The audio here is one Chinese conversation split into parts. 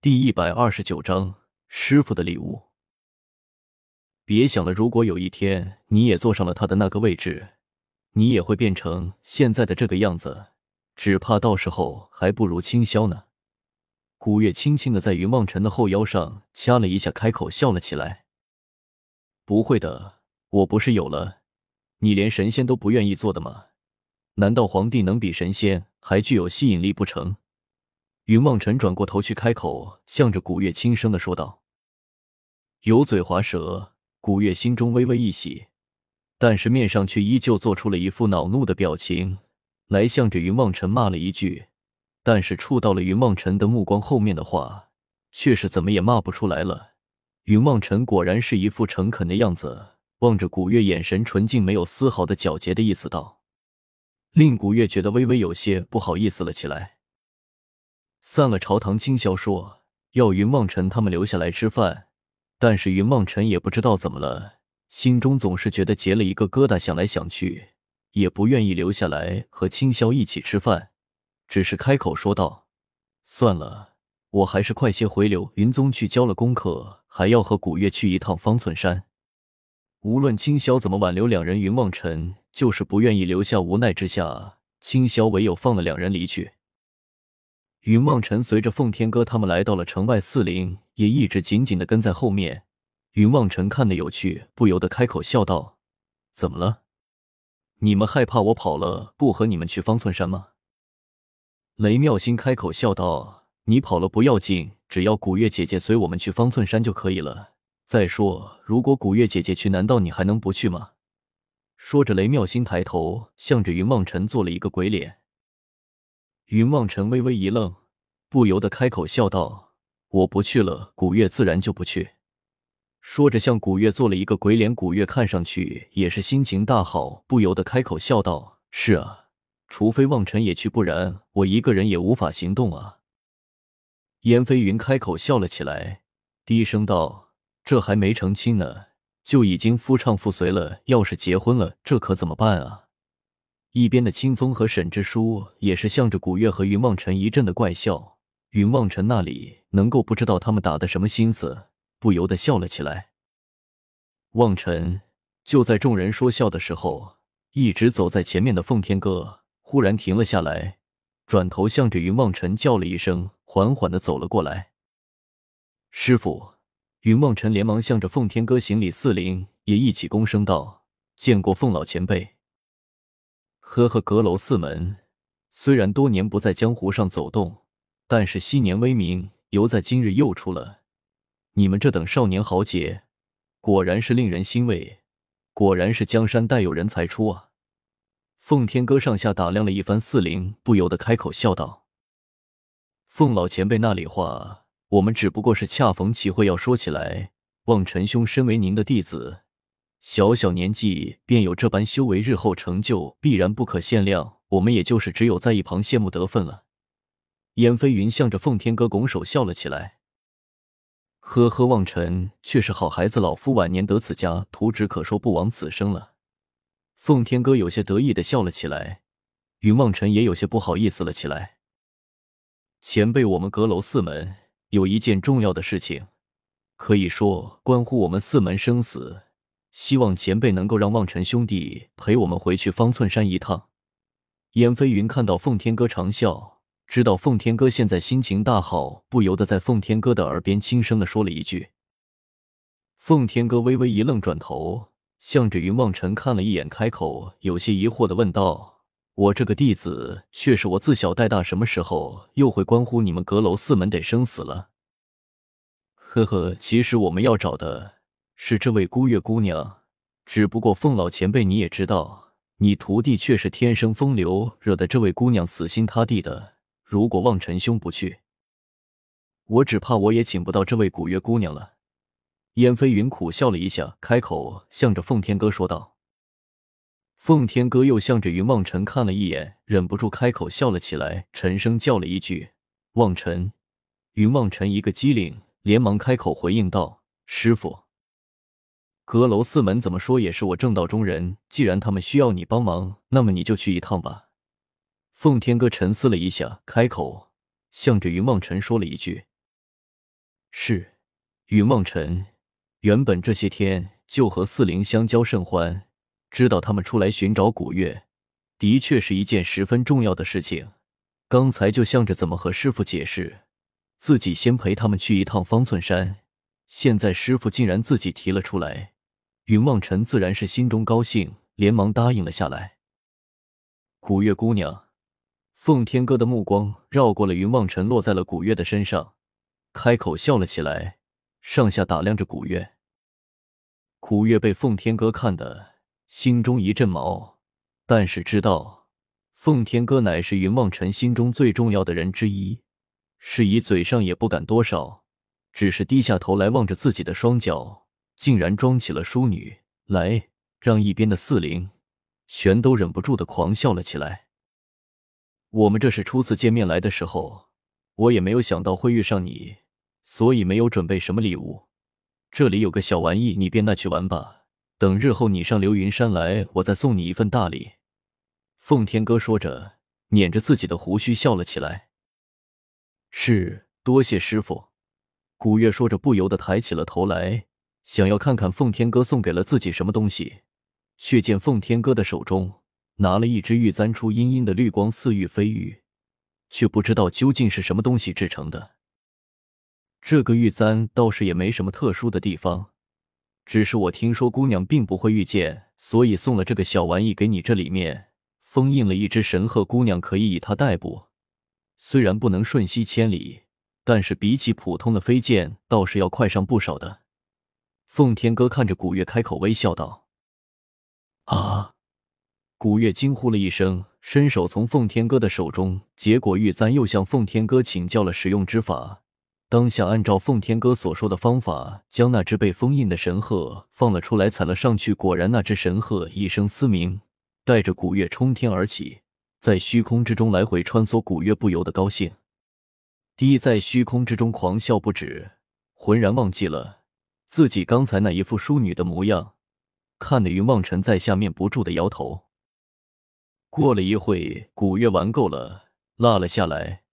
第一百二十九章师傅的礼物。别想了，如果有一天你也坐上了他的那个位置，你也会变成现在的这个样子。只怕到时候还不如清霄呢。古月轻轻的在云望尘的后腰上掐了一下，开口笑了起来：“不会的，我不是有了你，连神仙都不愿意做的吗？难道皇帝能比神仙还具有吸引力不成？”云梦尘转过头去开口，向着古月轻声的说道：“油嘴滑舌。”古月心中微微一喜，但是面上却依旧做出了一副恼怒的表情，来向着云梦尘骂了一句。但是触到了云梦尘的目光，后面的话却是怎么也骂不出来了。云梦尘果然是一副诚恳的样子，望着古月，眼神纯净，没有丝毫的皎洁的意思道，令古月觉得微微有些不好意思了起来。散了朝堂，清霄说要云望尘他们留下来吃饭。但是云望尘也不知道怎么了，心中总是觉得结了一个疙瘩，想来想去也不愿意留下来和青霄一起吃饭，只是开口说道：“算了，我还是快些回流云宗去交了功课，还要和古月去一趟方寸山。”无论青霄怎么挽留两人，云望尘就是不愿意留下，无奈之下，青霄唯有放了两人离去。云望尘随着奉天哥他们来到了城外四林，也一直紧紧的跟在后面。云望尘看得有趣，不由得开口笑道：“怎么了？你们害怕我跑了，不和你们去方寸山吗？”雷妙心开口笑道：“你跑了不要紧，只要古月姐姐随我们去方寸山就可以了。再说，如果古月姐姐去，难道你还能不去吗？”说着，雷妙心抬头向着云望尘做了一个鬼脸。云望尘微微一愣，不由得开口笑道：“我不去了，古月自然就不去。”说着向古月做了一个鬼脸。古月看上去也是心情大好，不由得开口笑道：“是啊，除非望尘也去，不然我一个人也无法行动啊。”燕飞云开口笑了起来，低声道：“这还没成亲呢，就已经夫唱妇随了。要是结婚了，这可怎么办啊？”一边的清风和沈之书也是向着古月和云望尘一阵的怪笑，云望尘那里能够不知道他们打的什么心思，不由得笑了起来。望尘就在众人说笑的时候，一直走在前面的奉天哥忽然停了下来，转头向着云望尘叫了一声，缓缓的走了过来。师傅，云望尘连忙向着奉天哥行礼，四灵也一起躬声道：“见过奉老前辈。”呵呵，阁楼四门虽然多年不在江湖上走动，但是昔年威名犹在今日又出了。你们这等少年豪杰，果然是令人欣慰，果然是江山代有人才出啊！奉天哥上下打量了一番四灵，不由得开口笑道：“奉老前辈那里话，我们只不过是恰逢其会要说起来。望陈兄身为您的弟子。”小小年纪便有这般修为，日后成就必然不可限量。我们也就是只有在一旁羡慕得分了。燕飞云向着奉天哥拱手笑了起来。呵呵，望尘却是好孩子，老夫晚年得此家图纸可说不枉此生了。奉天哥有些得意的笑了起来，云望尘也有些不好意思了起来。前辈，我们阁楼四门有一件重要的事情，可以说关乎我们四门生死。希望前辈能够让望尘兄弟陪我们回去方寸山一趟。燕飞云看到奉天哥长笑，知道奉天哥现在心情大好，不由得在奉天哥的耳边轻声的说了一句。奉天哥微微一愣，转头向着云望尘看了一眼，开口有些疑惑的问道：“我这个弟子却是我自小带大，什么时候又会关乎你们阁楼四门得生死了？”呵呵，其实我们要找的。是这位孤月姑娘，只不过凤老前辈你也知道，你徒弟却是天生风流，惹得这位姑娘死心塌地的。如果望尘兄不去，我只怕我也请不到这位古月姑娘了。燕飞云苦笑了一下，开口向着凤天哥说道。凤天哥又向着云望尘看了一眼，忍不住开口笑了起来，沉声叫了一句：“望尘。”云望尘一个机灵，连忙开口回应道：“师傅。”阁楼四门怎么说也是我正道中人，既然他们需要你帮忙，那么你就去一趟吧。奉天哥沉思了一下，开口向着云梦辰说了一句。是，云梦辰原本这些天就和四灵相交甚欢，知道他们出来寻找古月，的确是一件十分重要的事情。刚才就想着怎么和师傅解释，自己先陪他们去一趟方寸山。现在师傅竟然自己提了出来，云望尘自然是心中高兴，连忙答应了下来。古月姑娘，奉天哥的目光绕过了云望尘，落在了古月的身上，开口笑了起来，上下打量着古月。古月被奉天哥看的心中一阵毛，但是知道奉天哥乃是云望尘心中最重要的人之一，是以嘴上也不敢多少。只是低下头来望着自己的双脚，竟然装起了淑女来，让一边的四灵全都忍不住的狂笑了起来。我们这是初次见面来的时候，我也没有想到会遇上你，所以没有准备什么礼物。这里有个小玩意，你便拿去玩吧。等日后你上流云山来，我再送你一份大礼。奉天哥说着，捻着自己的胡须笑了起来。是，多谢师傅。古月说着，不由得抬起了头来，想要看看奉天哥送给了自己什么东西。却见奉天哥的手中拿了一只玉簪，出阴阴的绿光，似玉非玉，却不知道究竟是什么东西制成的。这个玉簪倒是也没什么特殊的地方，只是我听说姑娘并不会御剑，所以送了这个小玩意给你。这里面封印了一只神鹤，姑娘可以以它代步，虽然不能瞬息千里。但是比起普通的飞剑，倒是要快上不少的。奉天哥看着古月，开口微笑道：“啊！”古月惊呼了一声，伸手从奉天哥的手中接过玉簪，又向奉天哥请教了使用之法。当下按照奉天哥所说的方法，将那只被封印的神鹤放了出来，踩了上去。果然，那只神鹤一声嘶鸣，带着古月冲天而起，在虚空之中来回穿梭。古月不由得高兴。低在虚空之中狂笑不止，浑然忘记了自己刚才那一副淑女的模样，看得云望尘在下面不住的摇头。过了一会，古月玩够了，落了下来，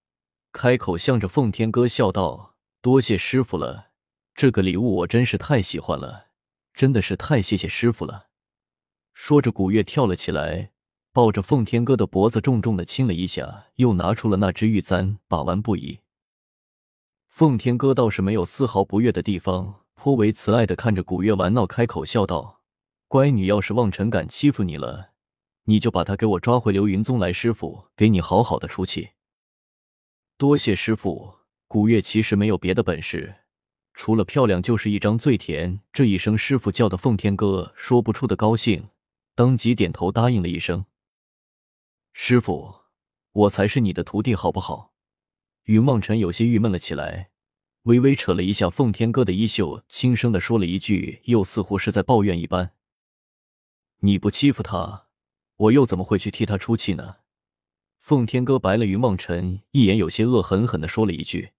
开口向着奉天哥笑道：“多谢师傅了，这个礼物我真是太喜欢了，真的是太谢谢师傅了。”说着，古月跳了起来，抱着奉天哥的脖子重重的亲了一下，又拿出了那只玉簪，把玩不已。奉天哥倒是没有丝毫不悦的地方，颇为慈爱的看着古月玩闹，开口笑道：“乖女，要是望尘敢欺负你了，你就把他给我抓回流云宗来，师傅给你好好的出气。”多谢师傅。古月其实没有别的本事，除了漂亮就是一张嘴甜。这一声师傅叫的奉天哥说不出的高兴，当即点头答应了一声：“师傅，我才是你的徒弟，好不好？”云望尘有些郁闷了起来，微微扯了一下奉天哥的衣袖，轻声的说了一句，又似乎是在抱怨一般：“你不欺负他，我又怎么会去替他出气呢？”奉天哥白了云望尘一眼，有些恶狠狠的说了一句。